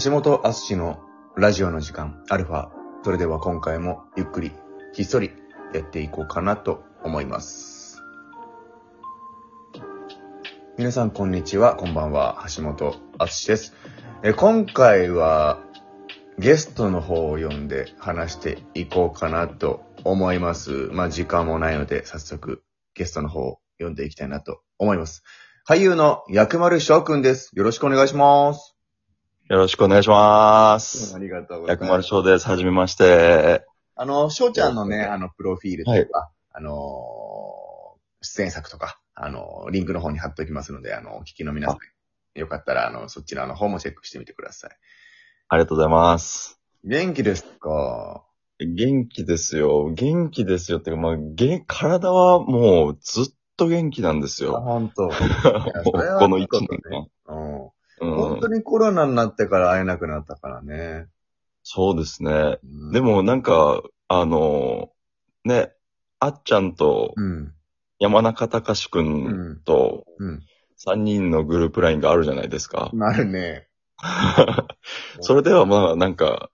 橋本敦のラジオの時間、アルファ。それでは今回もゆっくり、ひっそりやっていこうかなと思います。皆さんこんにちは、こんばんは、橋本敦です。え今回はゲストの方を呼んで話していこうかなと思います。まあ時間もないので早速ゲストの方を呼んでいきたいなと思います。俳優の薬丸翔くんです。よろしくお願いします。よろしくお願いします。ありがとうございます。薬丸翔です。はじめまして。あの、翔ちゃんのね、あの、プロフィールとか、あのー出演作とか、あのーリンクの方に貼っておきますので、あの、お聞きの皆さん、よかったら、あの、そちらの方もチェックしてみてください。ありがとうございます。元気ですか？元気ですよ。元気ですよ。っていうか、まあ、げ体はもうずっと元気なんですあ、よ。本当。もうそれはこの1いいこと年間。うん。うん本当にコロナになってから会えなくなったからね。そうですね。うんで、もなんか、あの、ね、あっちゃんとうん。山中隆くうんん。とうん。3人のグループラインがあるじゃないですか。なるね。それではまあなんか、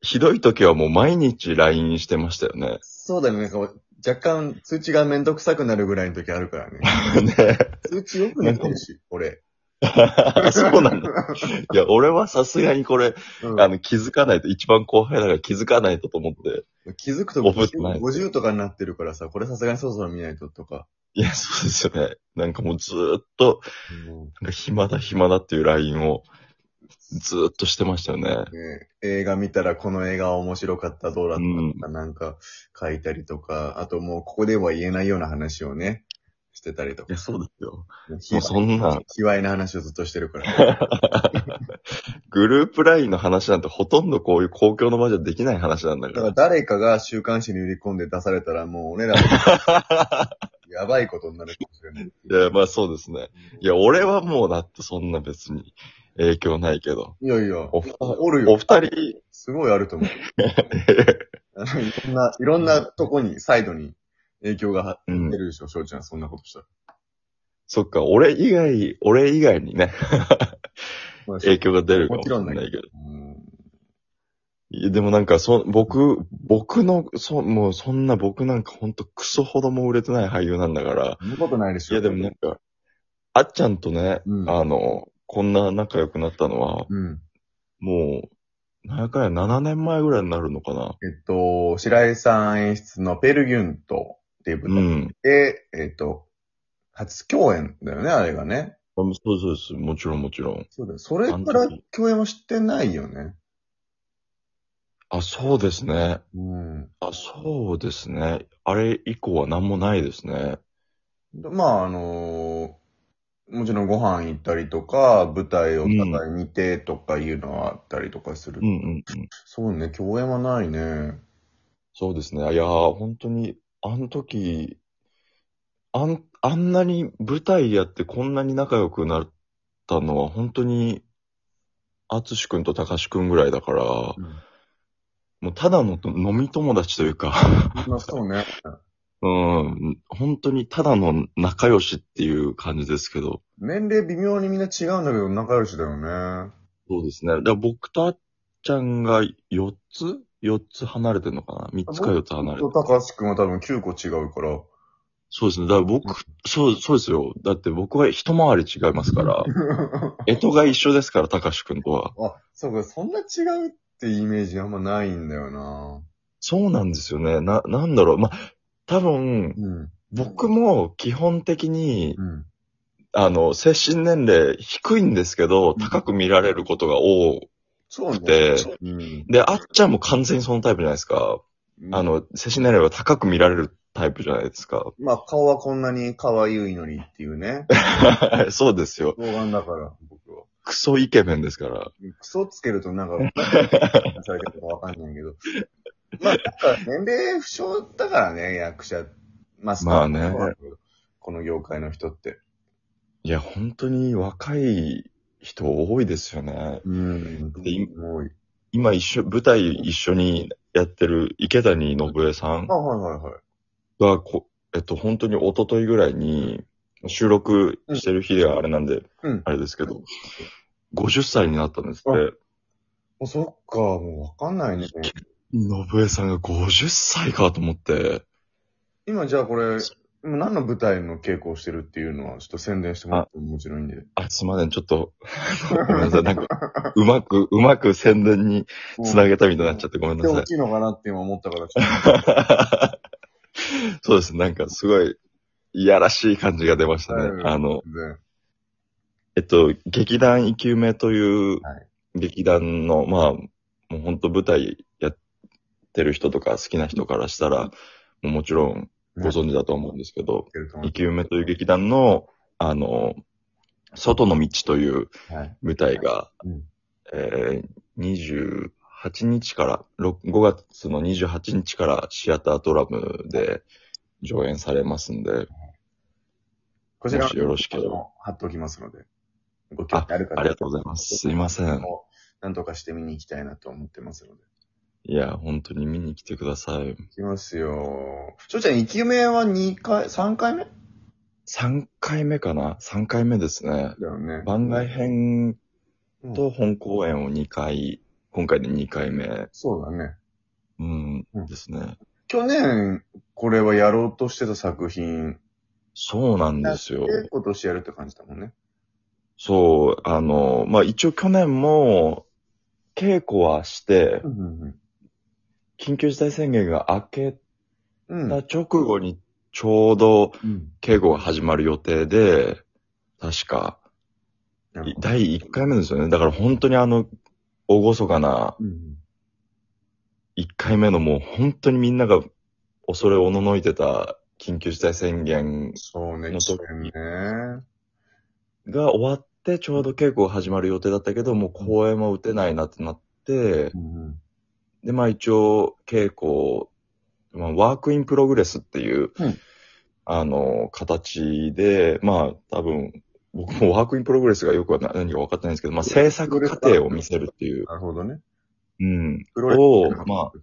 ひどい時はもう毎日 LINE してましたよね。そうだね。なんか若干通知がめんどくさくなるぐらいの時あるからね。ね通知よくなってるし、俺。そうなんだ。いや、俺はさすがにこれ、うんあの、気づかないと、一番後輩だから気づかないとと思って。気づくとオフってない50とかになってるからさ、これさすがにそろそろ見ないととか。いや、そうですよね。なんかもうずーっと、なんか暇だ暇だっていう LINE をずーっとしてましたよね。ね、映画見たらこの映画面白かった、どうだったとか、なんか書いたりとか、あともうここでは言えないような話をね、してたりとかいや、。そうですよ。ひもうそんな、卑猥な話をずっとしてるから。グループ LINE の話なんてほとんどこういう公共の場じゃできない話なんだだか。からら誰かが週刊誌に売り込んで出されたらもう俺ら、やばいことになるかもしれない。いや、まあそうですね。いや、俺はもうだってそんな別に影響ないけど。いやいや、お二おるよ。お二人、すごいあると思う。あのいろんな、いろんなとこに、サイドに影響がうん出るでしょ、翔ちゃん、そんなことしたら。そっか、俺以外、俺以外にね、まあ 影響が出るかもしもちろんだれないけど。うんいやでもなんか、そ、僕、僕の、そ、もうそんな僕なんかほんとクソほども売れてない俳優なんだから。そんなことないでしょ。いやでもなんか、あっちゃんとね、うんあの、こんな仲良くなったのは、うん。もう、なんやかんや7年前ぐらいになるのかな。えっと、白井さん演出のペルギュントっていうう舞台ん。で、えっと、初共演だよね、あれがね。あそうそうです。もちろんもちろん。そうだよ。それから共演はしてないよね。あ、そうですね。うん。あ、そうですね。あれ以降は何もないですね。でまあ、あのもちろんご飯行ったりとか、舞台をお互い見てとかいうのはあったりとかする。うんうんうん。そうね、共演はないね。そうですね。いやー、本当に、あの時、あん、あんなに舞台やってこんなに仲良くなったのは、本当に、あつしくんとたかしくんぐらいだから、もうただの飲み友達というか、まあ、そうね。うん、本当にただの仲良しっていう感じですけど、年齢微妙にみんな違うんだけど、仲良しだよね。そうですね。だから僕とあっちゃんが4つ ?4 つ離れてるのかな ?3 つか4つ離れてる。高橋くんは多分9個違うから。そうですね。だから僕、そう、そうですよ。だって僕は一回り違いますから。干支が一緒ですから、たかしくんとは。あ、そうか、そんな違うってイメージあんまないんだよな。そうなんですよね。な、なんだろう。まあ、多分、うん。僕も基本的に、うん。あの、精神年齢低いんですけど、ん高く見られることが多そうね。うん。で、あっちゃんも完全にそのタイプじゃないですか。あ、の、精神年齢は高く見られるタイプじゃないですか。まあ、顔はこんなに可愛いのにっていうね。そうですよ。老眼だから、僕は。クソイケメンですから。クソつけると なんか、されてるかわかんないけど。まあ、年齢不詳だからね、役者。まあ、まあねこの業界の人って。いや、本当に若い人多いですよね。うん。で今一緒、舞台一緒にやってる池谷信江さんあ、はいはいはい。えっと、本当に一昨日ぐらいに収録してる日があれなんで、うんあれですけど、50歳になったんですって。あそっか、もうわかんないね。信江さんが50歳かと思って。今じゃあこれ、今何の舞台の稽古をしてるっていうのは、ちょっと宣伝してもらってももちろんいいんで。あ、すいません、ちょっと、ごめんなさい、なんか、うまく、うまく宣伝につなげたみたいになっちゃってごめんなさい大。きいのかなって今思ったから、ちょっとそうです。なんかすごい、いやらしい感じが出ましたね。うんあの、全えっと、劇団生き埋めというはい劇団の、まあ、もう本当舞台やってる人とか好きな人からしたら、もちろんご存知だと思うんですけど、然生き埋めという劇団の、あの、外の道というはい。舞台が、うんえー、28日から、ろ5月の28日からシアタートラムで上演されますんで、こちらもしよろしければも貼っておきますので。ご興味ある方ありがとうございます。すいません。なんとかして見に行きたいなと思ってますので。いや、本当に見に来てください。行きますよ。翔ちゃん、生き埋めは2回、3回目？3回目かな ?3 回目ですね。だよね。番外編うんと本公演を2回、今回で2回目、そうだね。うんうん、ですね。去年、これはやろうとしてた作品、そうなんですよ。で今年やるって感じだもんね。そう、あの、まあ、一応去年も、稽古はして、うん緊急事態宣言が明け。た直後にちょうどうん。稽古が始まる予定で、確か、なるほど第1回目ですよね。だから本当にあの、大ごかなうん1回目のもう本当にみんなが恐れおののいてた緊急事態宣言そうね、の時ね。が終わってちょうど稽古が始まる予定だったけど、もう公演も打てないなってなって、うんで、まあ一応稽古、まあ、ワークインプログレスっていう、うん。あの、形で、まあ多分、僕もワークインプログレスがよくは何か分かってないんですけど、まあ制作過程を見せるっていう、なるほどね。うん、を、まあ、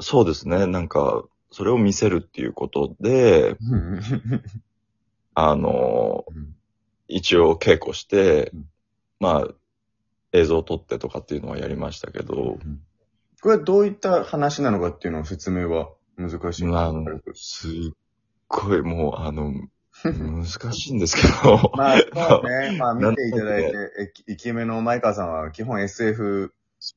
そうですね、なんか、それを見せるっていうことで、うん。あの、うん。一応稽古してうん、まあ、映像を撮ってとかっていうのはやりましたけど、これはどういった話なのかっていうのは説明は難しいんですまあか、すっごいもう、あの、難しいんですけど、まあ、そうね。まあ、見ていただいて、イケメンの前川さんは基本 SF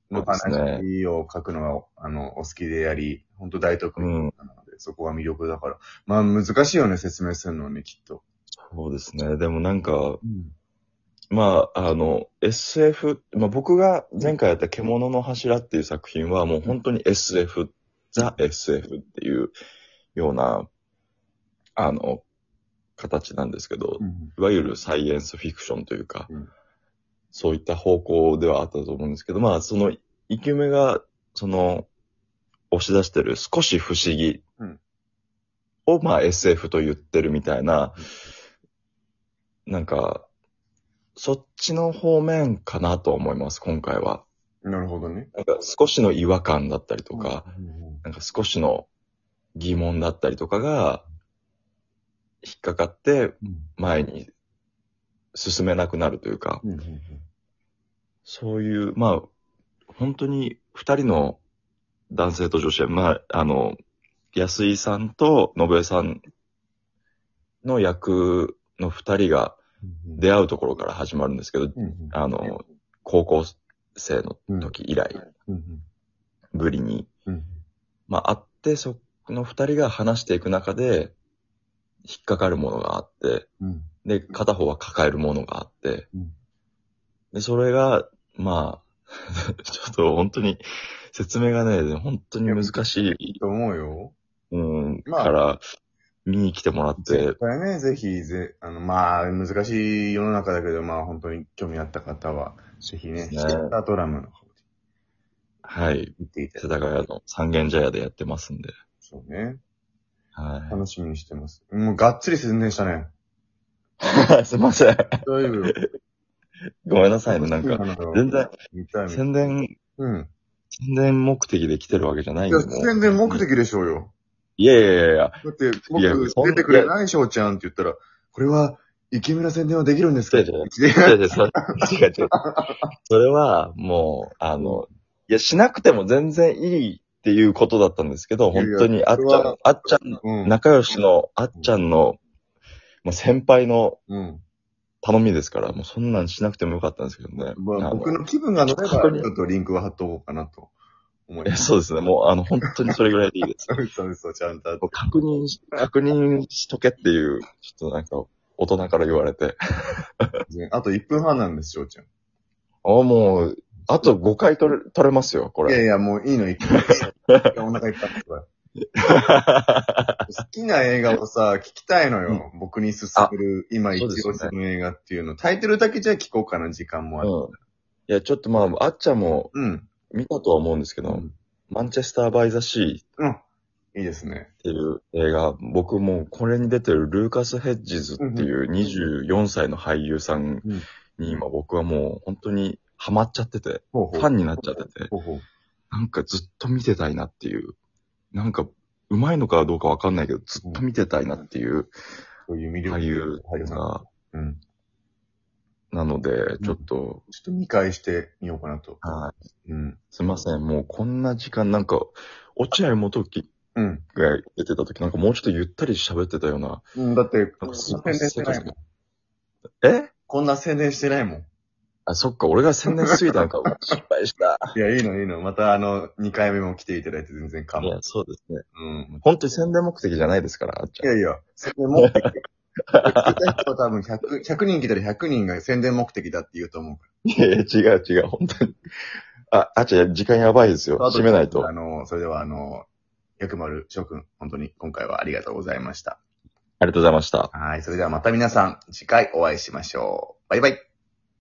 の話を書くのが、あの、お好きでやり、本当大得意なので、そこが魅力だから。まあ、難しいよね、説明するのね、きっと。そうですね。でもなんか、うん。まあ、あの、SF、まあ僕が前回やった獣の柱っていう作品はもう本当に SF、ザ・ SF っていうような、あの、形なんですけど、いわゆるサイエンスフィクションというか、うん。そういった方向ではあったと思うんですけど、まあ、その、生き目が、その、押し出してる少し不思議うん。を、まあ SF と言ってるみたいな、なんか、そっちの方面かなと思います、今回は。なるほどね。なんか少しの違和感だったりとか、うんなんか少しの疑問だったりとかが、引っかかって前に進めなくなるというか、うんうんそういう、まあ、本当に二人の男性と女子は、まあ、あの、安井さんと信江さんの役の二人がうん出会うところから始まるんですけど、あの、高校生の時以来、うんぶりに、うんまあ、会って、その二人が話していく中で、引っかかるものがあって、うん。で、片方は抱えるものがあって、うん。で、それが、まあ、ちょっと本当に説明がね、本当に難しい、と思うよ。うん、まあから、見に来てもらって絶、対ね、ぜひ、ぜ、あの、まあ、難しい世の中だけど、まあ、本当に興味あった方は、ぜひね、ねシアタートラムの方ではい、見ていた世だき田谷の三軒茶屋でやってますんで、そうね。は楽しみにしてます。もう、がっつり宣伝したね。い。すいません。大丈夫よ。ごめんなさいね、なんか、全然。宣伝、うん。宣伝目的で来てるわけじゃないいや、んで、もう全然目的でしょうよ。いやいやいやいや、だって、いや僕、そん出てくれない翔ちゃんって言ったら、これは、イケメンな宣伝はできるんですか？違う違う違う違う、それ、違う違う。それは、もう、あの、いや、しなくても全然いいっていうことだったんですけど、いやいや本当にあっちそれはゃん、あっちゃん、うん。仲良しのあっちゃんの、もう先輩のうん。頼みですから、もうそんなんしなくてもよかったんですけどね。まあ、僕の気分が乗れば、ちょっとリンクは貼っとこうかなと思いえます。そうですね。もう、あの、本当にそれぐらいでいいです。嘘嘘、ちゃんと確認し、確認しとけっていう、ちょっとなんか、大人から言われて。あと1分半なんです、翔ちゃん。あ、もう、あと5回取れ、取れますよ、これ。いやいや、もういいの、いいのお腹いっぱい。好きな映画をさ、聞きたいのよ。僕に勧める、今一押しの映画っていうの。タイトルだけじゃ聞こうかな、時間もある。うん。いや、ちょっとまあ、あっちゃんもうん。見たとは思うんですけど、うん。マンチェスター・バイ・ザ・シーうん。いいですね。っていう映画、僕もうこれに出てるルーカス・ヘッジズっていう24歳の俳優さんうんに今僕はもう本当にハマっちゃってて。ファンになっちゃってて、ほうほう。なんかずっと見てたいなっていう、なんかうまいのかどうかわかんないけど、ずっと見てたいなっていうそういう魅力俳優。が、うん。なので、ちょっと、ちょっと見返してみようかなと。はい、うん。すいません、もうこんな時間なんか、落合元樹うん。が出てた時なんかもうちょっとゆったり喋ってたような、うん、だって、こんななんかす宣伝してないもん。え？こんな宣伝してないもん。あ、そっか、俺が宣伝しすぎたのか。失敗した。いや、いいの、いいの。また、あの、2回目も来ていただいて全然構わいや、そうですね。うん。本当に宣伝目的じゃないですから、あっちゃん。いやいや、宣伝目的。多分100、100人来たら100人が宣伝目的だって言うと思うかいやいや、違う違う、本当に。あ、あっちゃん、時間やばいですよ。ら。閉めないとあ。の、それでは、あの、薬丸翔くん、本当に今回はありがとうございました。ありがとうございました。はい、それではまた皆さん、次回お会いしましょう。バイバイ。